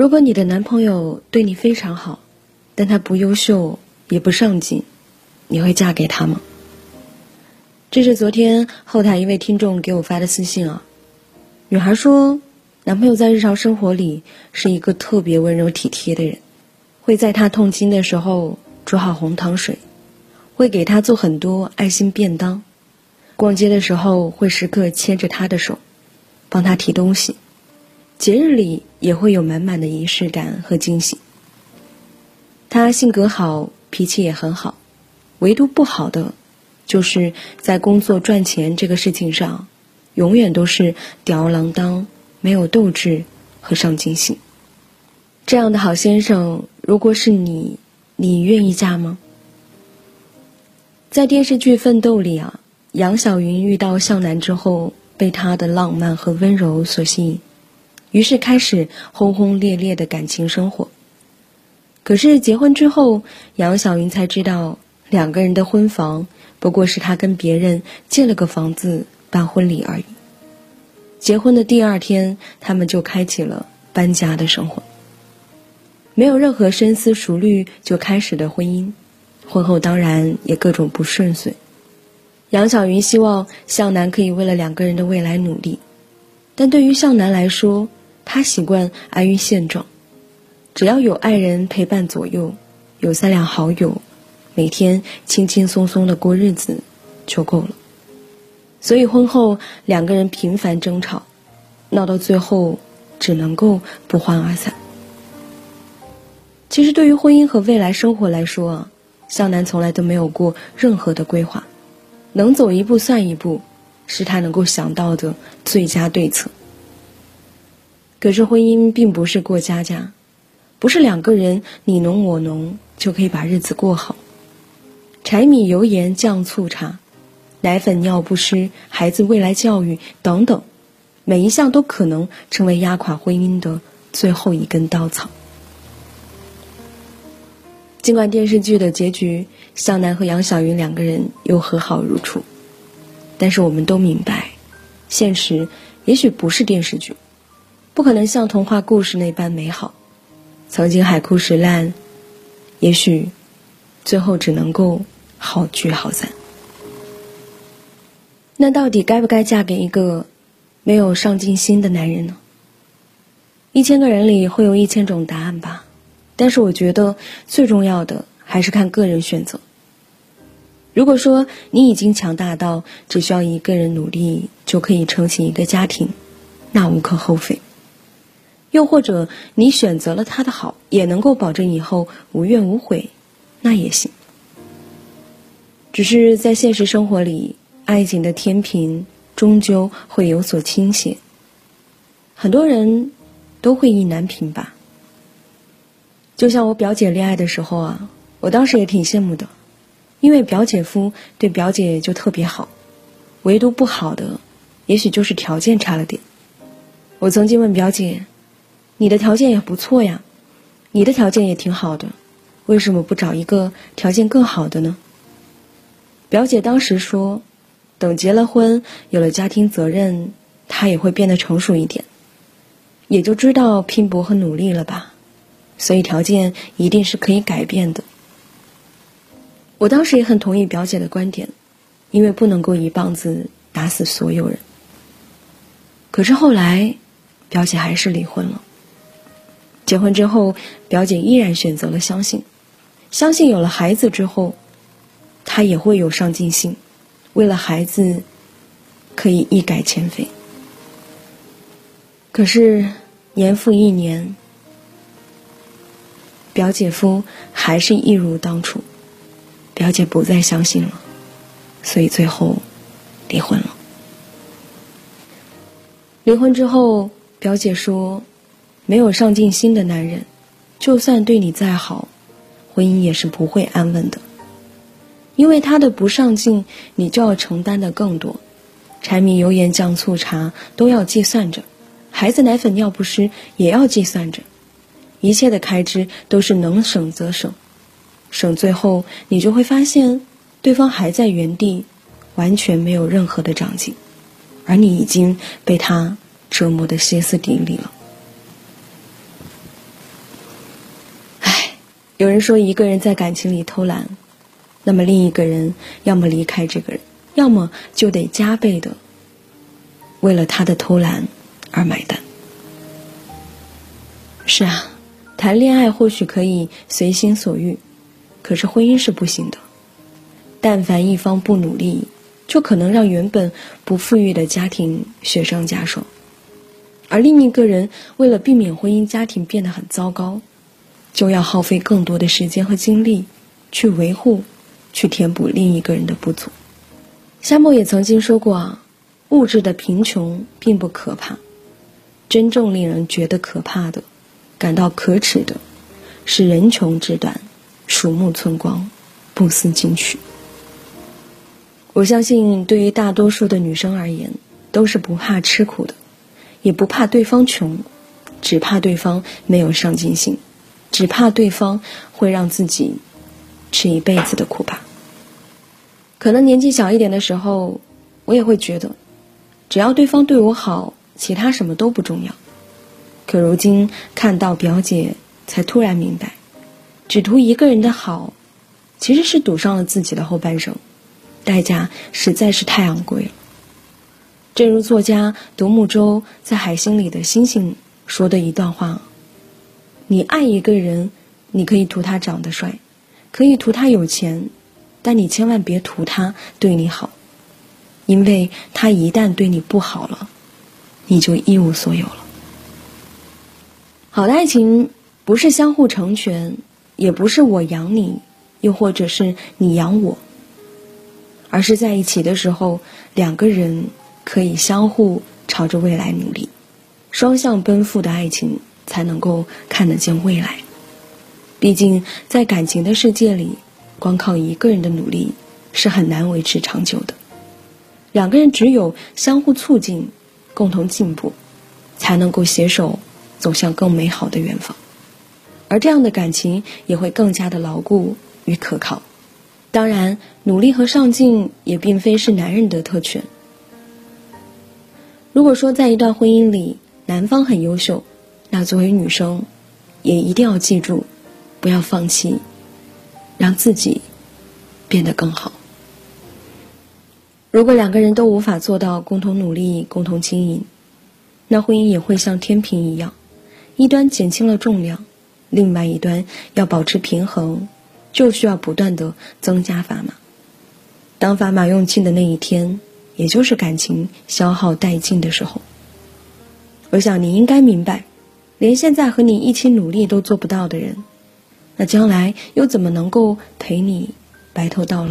如果你的男朋友对你非常好，但他不优秀也不上进，你会嫁给他吗？这是昨天后台一位听众给我发的私信啊。女孩说，男朋友在日常生活里是一个特别温柔体贴的人，会在她痛经的时候煮好红糖水，会给她做很多爱心便当，逛街的时候会时刻牵着她的手，帮她提东西。节日里也会有满满的仪式感和惊喜。他性格好，脾气也很好，唯独不好的，就是在工作赚钱这个事情上，永远都是吊儿郎当，没有斗志和上进心。这样的好先生，如果是你，你愿意嫁吗？在电视剧《奋斗》里啊，杨晓云遇到向南之后，被他的浪漫和温柔所吸引。于是开始轰轰烈烈的感情生活。可是结婚之后，杨晓云才知道，两个人的婚房不过是他跟别人借了个房子办婚礼而已。结婚的第二天，他们就开启了搬家的生活。没有任何深思熟虑就开始的婚姻，婚后当然也各种不顺遂。杨晓云希望向南可以为了两个人的未来努力，但对于向南来说，他习惯安于现状，只要有爱人陪伴左右，有三两好友，每天轻轻松松的过日子就够了。所以婚后两个人频繁争吵，闹到最后只能够不欢而散。其实对于婚姻和未来生活来说啊，向南从来都没有过任何的规划，能走一步算一步，是他能够想到的最佳对策。可是婚姻并不是过家家，不是两个人你侬我侬就可以把日子过好。柴米油盐酱醋茶，奶粉尿不湿，孩子未来教育等等，每一项都可能成为压垮婚姻的最后一根稻草。尽管电视剧的结局向南和杨晓云两个人又和好如初，但是我们都明白，现实也许不是电视剧。不可能像童话故事那般美好，曾经海枯石烂，也许最后只能够好聚好散。那到底该不该嫁给一个没有上进心的男人呢？一千个人里会有一千种答案吧，但是我觉得最重要的还是看个人选择。如果说你已经强大到只需要一个人努力就可以撑起一个家庭，那无可厚非。又或者你选择了他的好，也能够保证以后无怨无悔，那也行。只是在现实生活里，爱情的天平终究会有所倾斜。很多人都会意难平吧。就像我表姐恋爱的时候啊，我当时也挺羡慕的，因为表姐夫对表姐就特别好，唯独不好的，也许就是条件差了点。我曾经问表姐。你的条件也不错呀，你的条件也挺好的，为什么不找一个条件更好的呢？表姐当时说，等结了婚，有了家庭责任，他也会变得成熟一点，也就知道拼搏和努力了吧，所以条件一定是可以改变的。我当时也很同意表姐的观点，因为不能够一棒子打死所有人。可是后来，表姐还是离婚了。结婚之后，表姐依然选择了相信，相信有了孩子之后，她也会有上进心，为了孩子可以一改前非。可是年复一年，表姐夫还是一如当初，表姐不再相信了，所以最后离婚了。离婚之后，表姐说。没有上进心的男人，就算对你再好，婚姻也是不会安稳的。因为他的不上进，你就要承担的更多，柴米油盐酱醋茶都要计算着，孩子奶粉尿不湿也要计算着，一切的开支都是能省则省，省最后你就会发现，对方还在原地，完全没有任何的长进，而你已经被他折磨的歇斯底里了。有人说，一个人在感情里偷懒，那么另一个人要么离开这个人，要么就得加倍的为了他的偷懒而买单。是啊，谈恋爱或许可以随心所欲，可是婚姻是不行的。但凡一方不努力，就可能让原本不富裕的家庭雪上加霜，而另一个人为了避免婚姻家庭变得很糟糕。就要耗费更多的时间和精力，去维护、去填补另一个人的不足。夏沫也曾经说过啊，物质的贫穷并不可怕，真正令人觉得可怕的、感到可耻的，是人穷志短、鼠目寸光、不思进取。我相信，对于大多数的女生而言，都是不怕吃苦的，也不怕对方穷，只怕对方没有上进心。只怕对方会让自己吃一辈子的苦吧。可能年纪小一点的时候，我也会觉得，只要对方对我好，其他什么都不重要。可如今看到表姐，才突然明白，只图一个人的好，其实是赌上了自己的后半生，代价实在是太昂贵了。正如作家独木舟在《海星里的星星》说的一段话。你爱一个人，你可以图他长得帅，可以图他有钱，但你千万别图他对你好，因为他一旦对你不好了，你就一无所有了。好的爱情不是相互成全，也不是我养你，又或者是你养我，而是在一起的时候，两个人可以相互朝着未来努力，双向奔赴的爱情。才能够看得见未来。毕竟，在感情的世界里，光靠一个人的努力是很难维持长久的。两个人只有相互促进、共同进步，才能够携手走向更美好的远方。而这样的感情也会更加的牢固与可靠。当然，努力和上进也并非是男人的特权。如果说在一段婚姻里，男方很优秀，那作为女生，也一定要记住，不要放弃，让自己变得更好。如果两个人都无法做到共同努力、共同经营，那婚姻也会像天平一样，一端减轻了重量，另外一端要保持平衡，就需要不断的增加砝码。当砝码用尽的那一天，也就是感情消耗殆尽的时候。我想你应该明白。连现在和你一起努力都做不到的人，那将来又怎么能够陪你白头到老？